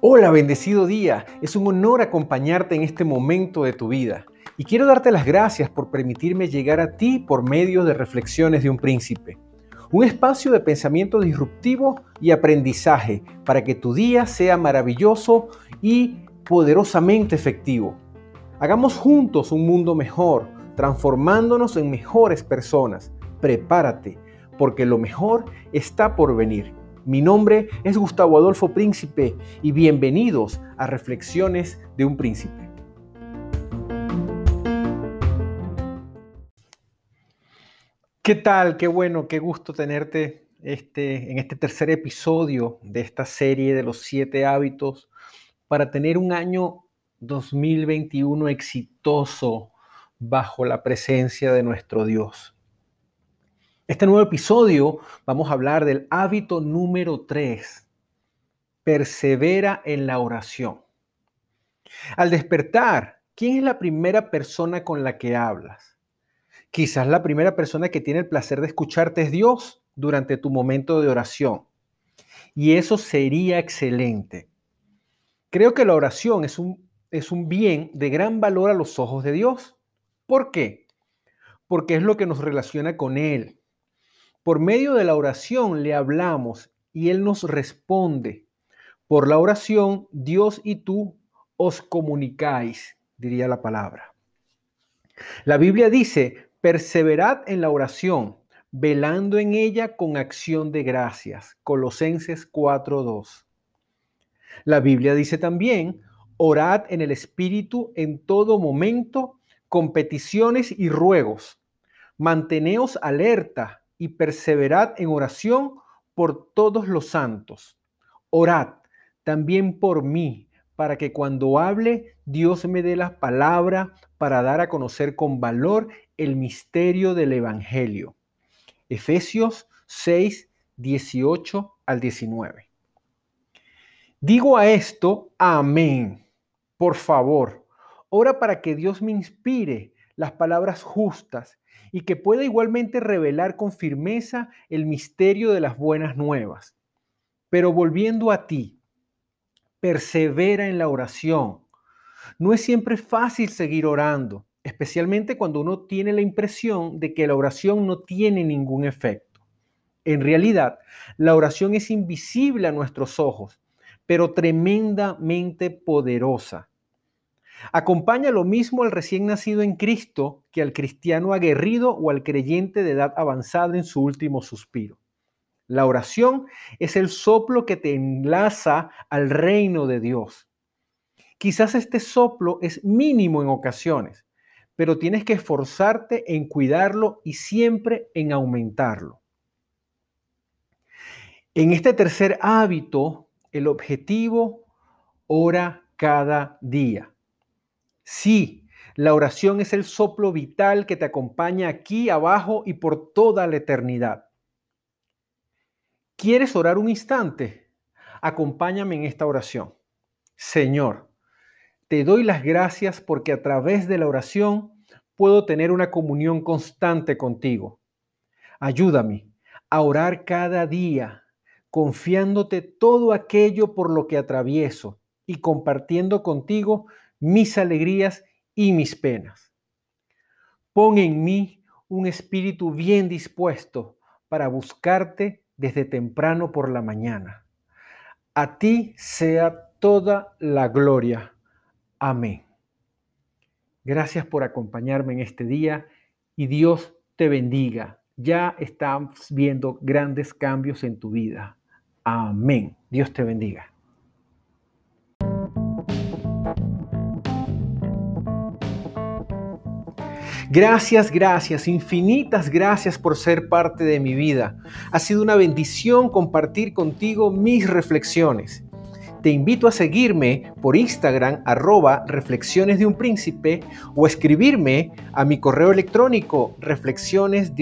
Hola, bendecido día. Es un honor acompañarte en este momento de tu vida. Y quiero darte las gracias por permitirme llegar a ti por medio de Reflexiones de un Príncipe. Un espacio de pensamiento disruptivo y aprendizaje para que tu día sea maravilloso y poderosamente efectivo. Hagamos juntos un mundo mejor, transformándonos en mejores personas. Prepárate, porque lo mejor está por venir. Mi nombre es Gustavo Adolfo Príncipe y bienvenidos a Reflexiones de un Príncipe. ¿Qué tal? Qué bueno, qué gusto tenerte este, en este tercer episodio de esta serie de los siete hábitos para tener un año 2021 exitoso bajo la presencia de nuestro Dios. Este nuevo episodio vamos a hablar del hábito número 3. Persevera en la oración. Al despertar, ¿quién es la primera persona con la que hablas? Quizás la primera persona que tiene el placer de escucharte es Dios durante tu momento de oración. Y eso sería excelente. Creo que la oración es un, es un bien de gran valor a los ojos de Dios. ¿Por qué? Porque es lo que nos relaciona con Él por medio de la oración le hablamos y Él nos responde. Por la oración, Dios y tú os comunicáis, diría la palabra. La Biblia dice, perseverad en la oración, velando en ella con acción de gracias. Colosenses 4.2. La Biblia dice también, orad en el Espíritu en todo momento con peticiones y ruegos. Manteneos alerta y perseverad en oración por todos los santos. Orad también por mí, para que cuando hable Dios me dé la palabra para dar a conocer con valor el misterio del Evangelio. Efesios 6, 18 al 19. Digo a esto, amén. Por favor, ora para que Dios me inspire las palabras justas y que pueda igualmente revelar con firmeza el misterio de las buenas nuevas. Pero volviendo a ti, persevera en la oración. No es siempre fácil seguir orando, especialmente cuando uno tiene la impresión de que la oración no tiene ningún efecto. En realidad, la oración es invisible a nuestros ojos, pero tremendamente poderosa. Acompaña lo mismo al recién nacido en Cristo que al cristiano aguerrido o al creyente de edad avanzada en su último suspiro. La oración es el soplo que te enlaza al reino de Dios. Quizás este soplo es mínimo en ocasiones, pero tienes que esforzarte en cuidarlo y siempre en aumentarlo. En este tercer hábito, el objetivo, ora cada día. Sí, la oración es el soplo vital que te acompaña aquí abajo y por toda la eternidad. ¿Quieres orar un instante? Acompáñame en esta oración. Señor, te doy las gracias porque a través de la oración puedo tener una comunión constante contigo. Ayúdame a orar cada día, confiándote todo aquello por lo que atravieso y compartiendo contigo mis alegrías y mis penas. Pon en mí un espíritu bien dispuesto para buscarte desde temprano por la mañana. A ti sea toda la gloria. Amén. Gracias por acompañarme en este día y Dios te bendiga. Ya estamos viendo grandes cambios en tu vida. Amén. Dios te bendiga. Gracias, gracias, infinitas gracias por ser parte de mi vida. Ha sido una bendición compartir contigo mis reflexiones. Te invito a seguirme por Instagram arroba reflexiones de un príncipe o escribirme a mi correo electrónico reflexiones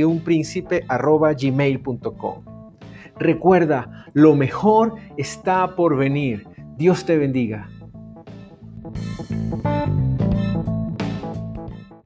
arroba gmail.com. Recuerda, lo mejor está por venir. Dios te bendiga.